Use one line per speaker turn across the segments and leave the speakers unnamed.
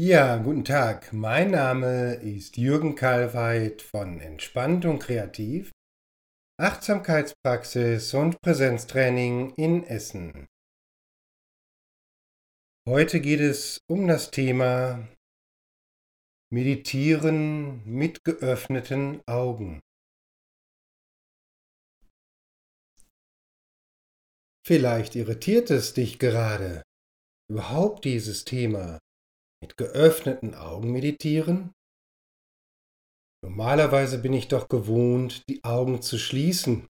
Ja, guten Tag. Mein Name ist Jürgen Kalweit von Entspannt und Kreativ, Achtsamkeitspraxis und Präsenztraining in Essen. Heute geht es um das Thema Meditieren mit geöffneten Augen. Vielleicht irritiert es dich gerade, überhaupt dieses Thema mit geöffneten Augen meditieren? Normalerweise bin ich doch gewohnt, die Augen zu schließen.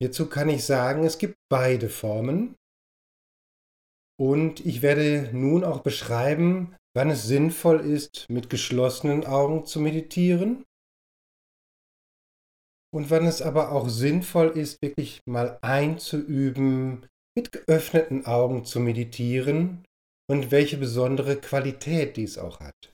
Hierzu kann ich sagen, es gibt beide Formen. Und ich werde nun auch beschreiben, wann es sinnvoll ist, mit geschlossenen Augen zu meditieren und wann es aber auch sinnvoll ist, wirklich mal einzuüben, mit geöffneten Augen zu meditieren und welche besondere Qualität dies auch hat.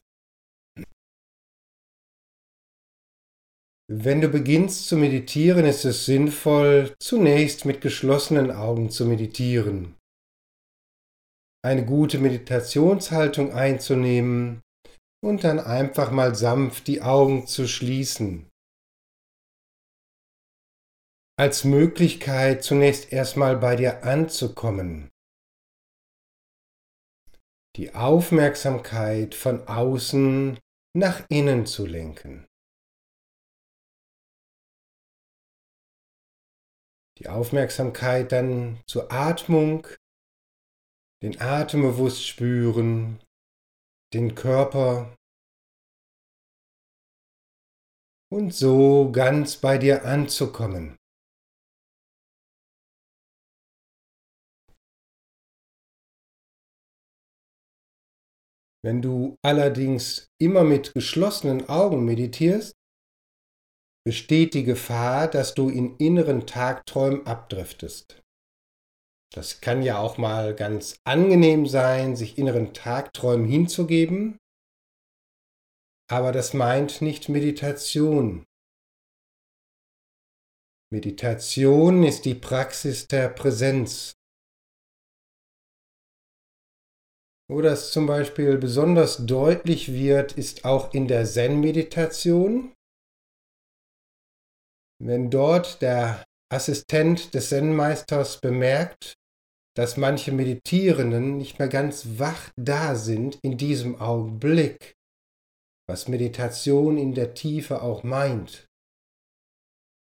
Wenn du beginnst zu meditieren, ist es sinnvoll, zunächst mit geschlossenen Augen zu meditieren. Eine gute Meditationshaltung einzunehmen und dann einfach mal sanft die Augen zu schließen als Möglichkeit, zunächst erstmal bei dir anzukommen. Die Aufmerksamkeit von außen nach innen zu lenken. Die Aufmerksamkeit dann zur Atmung, den Atem bewusst spüren, den Körper und so ganz bei dir anzukommen. Wenn du allerdings immer mit geschlossenen Augen meditierst, besteht die Gefahr, dass du in inneren Tagträumen abdriftest. Das kann ja auch mal ganz angenehm sein, sich inneren Tagträumen hinzugeben, aber das meint nicht Meditation. Meditation ist die Praxis der Präsenz, Wo das zum Beispiel besonders deutlich wird, ist auch in der Zen-Meditation. Wenn dort der Assistent des Zen-Meisters bemerkt, dass manche Meditierenden nicht mehr ganz wach da sind in diesem Augenblick, was Meditation in der Tiefe auch meint,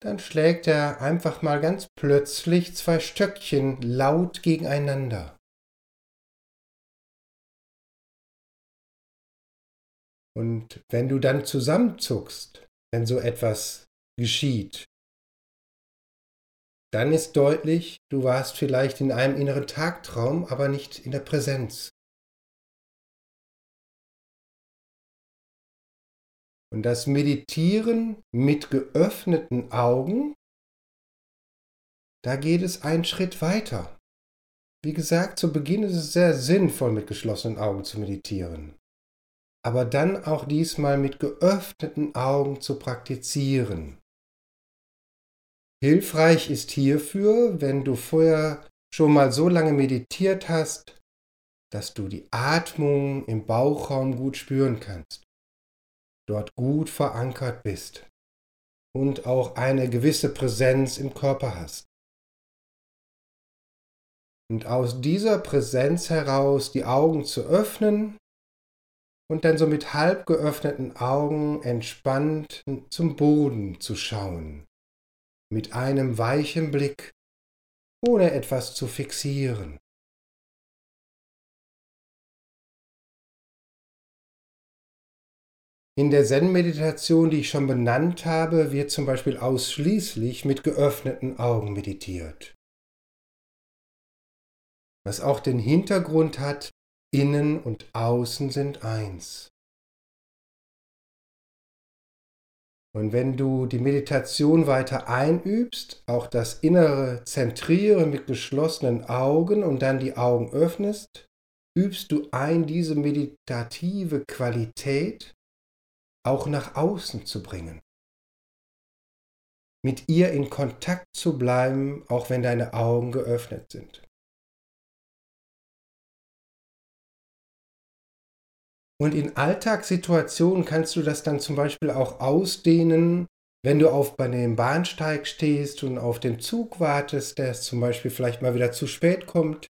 dann schlägt er einfach mal ganz plötzlich zwei Stöckchen laut gegeneinander. Und wenn du dann zusammenzuckst, wenn so etwas geschieht, dann ist deutlich, du warst vielleicht in einem inneren Tagtraum, aber nicht in der Präsenz. Und das Meditieren mit geöffneten Augen, da geht es einen Schritt weiter. Wie gesagt, zu Beginn ist es sehr sinnvoll, mit geschlossenen Augen zu meditieren aber dann auch diesmal mit geöffneten Augen zu praktizieren. Hilfreich ist hierfür, wenn du vorher schon mal so lange meditiert hast, dass du die Atmung im Bauchraum gut spüren kannst, dort gut verankert bist und auch eine gewisse Präsenz im Körper hast. Und aus dieser Präsenz heraus die Augen zu öffnen und dann so mit halb geöffneten Augen entspannt zum Boden zu schauen, mit einem weichen Blick, ohne etwas zu fixieren. In der Zen-Meditation, die ich schon benannt habe, wird zum Beispiel ausschließlich mit geöffneten Augen meditiert. Was auch den Hintergrund hat, Innen und Außen sind eins. Und wenn du die Meditation weiter einübst, auch das innere Zentrieren mit geschlossenen Augen und dann die Augen öffnest, übst du ein, diese meditative Qualität auch nach außen zu bringen. Mit ihr in Kontakt zu bleiben, auch wenn deine Augen geöffnet sind. Und in Alltagssituationen kannst du das dann zum Beispiel auch ausdehnen, wenn du auf dem Bahnsteig stehst und auf den Zug wartest, der zum Beispiel vielleicht mal wieder zu spät kommt.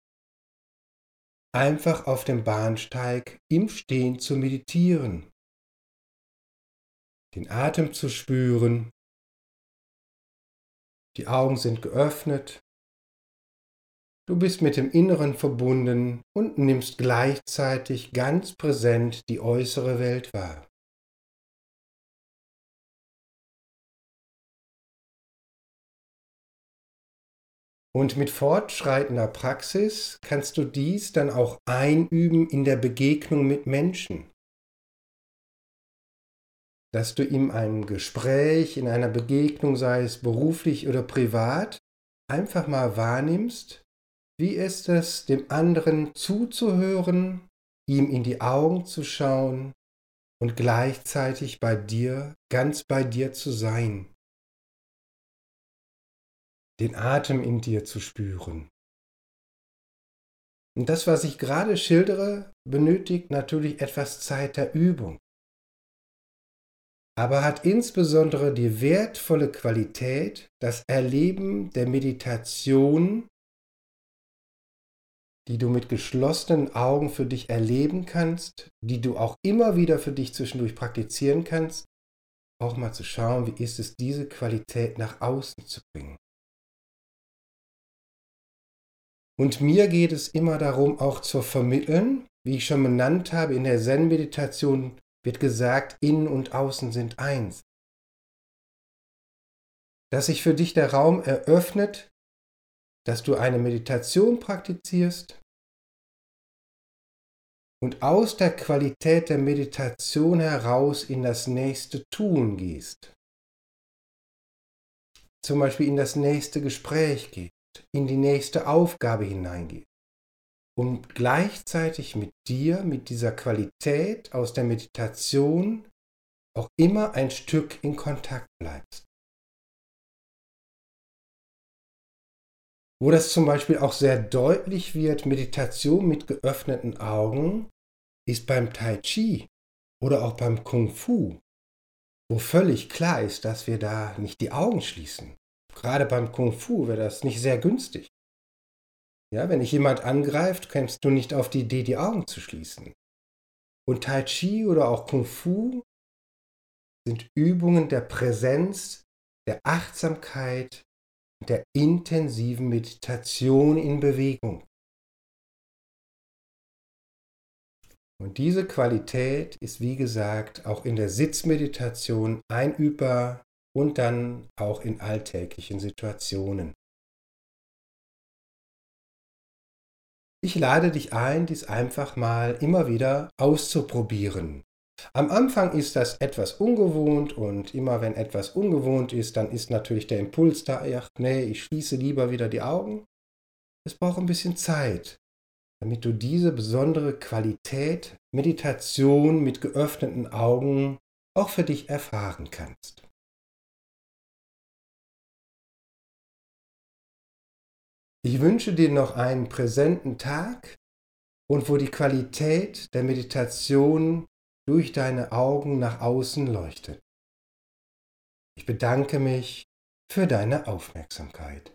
Einfach auf dem Bahnsteig im Stehen zu meditieren, den Atem zu spüren, die Augen sind geöffnet Du bist mit dem Inneren verbunden und nimmst gleichzeitig ganz präsent die äußere Welt wahr. Und mit fortschreitender Praxis kannst du dies dann auch einüben in der Begegnung mit Menschen. Dass du in einem Gespräch, in einer Begegnung, sei es beruflich oder privat, einfach mal wahrnimmst, wie ist es, dem anderen zuzuhören, ihm in die Augen zu schauen und gleichzeitig bei dir, ganz bei dir zu sein? Den Atem in dir zu spüren. Und das, was ich gerade schildere, benötigt natürlich etwas Zeit der Übung, aber hat insbesondere die wertvolle Qualität, das Erleben der Meditation die du mit geschlossenen Augen für dich erleben kannst, die du auch immer wieder für dich zwischendurch praktizieren kannst, auch mal zu schauen, wie ist es, diese Qualität nach außen zu bringen. Und mir geht es immer darum, auch zu vermitteln, wie ich schon benannt habe, in der Zen-Meditation wird gesagt, innen und außen sind eins. Dass sich für dich der Raum eröffnet, dass du eine Meditation praktizierst und aus der Qualität der Meditation heraus in das nächste Tun gehst. Zum Beispiel in das nächste Gespräch gehst, in die nächste Aufgabe hineingehst und gleichzeitig mit dir, mit dieser Qualität aus der Meditation auch immer ein Stück in Kontakt bleibst. Wo das zum Beispiel auch sehr deutlich wird, Meditation mit geöffneten Augen ist beim Tai Chi oder auch beim Kung Fu, wo völlig klar ist, dass wir da nicht die Augen schließen. Gerade beim Kung Fu wäre das nicht sehr günstig. Ja, wenn dich jemand angreift, kommst du nicht auf die Idee, die Augen zu schließen. Und Tai Chi oder auch Kung Fu sind Übungen der Präsenz, der Achtsamkeit, der intensiven Meditation in Bewegung. Und diese Qualität ist, wie gesagt, auch in der Sitzmeditation einübbar und dann auch in alltäglichen Situationen. Ich lade dich ein, dies einfach mal immer wieder auszuprobieren. Am Anfang ist das etwas ungewohnt und immer wenn etwas ungewohnt ist, dann ist natürlich der Impuls da, ach nee, ich schließe lieber wieder die Augen. Es braucht ein bisschen Zeit, damit du diese besondere Qualität Meditation mit geöffneten Augen auch für dich erfahren kannst. Ich wünsche dir noch einen präsenten Tag und wo die Qualität der Meditation durch deine Augen nach außen leuchtet. Ich bedanke mich für deine Aufmerksamkeit.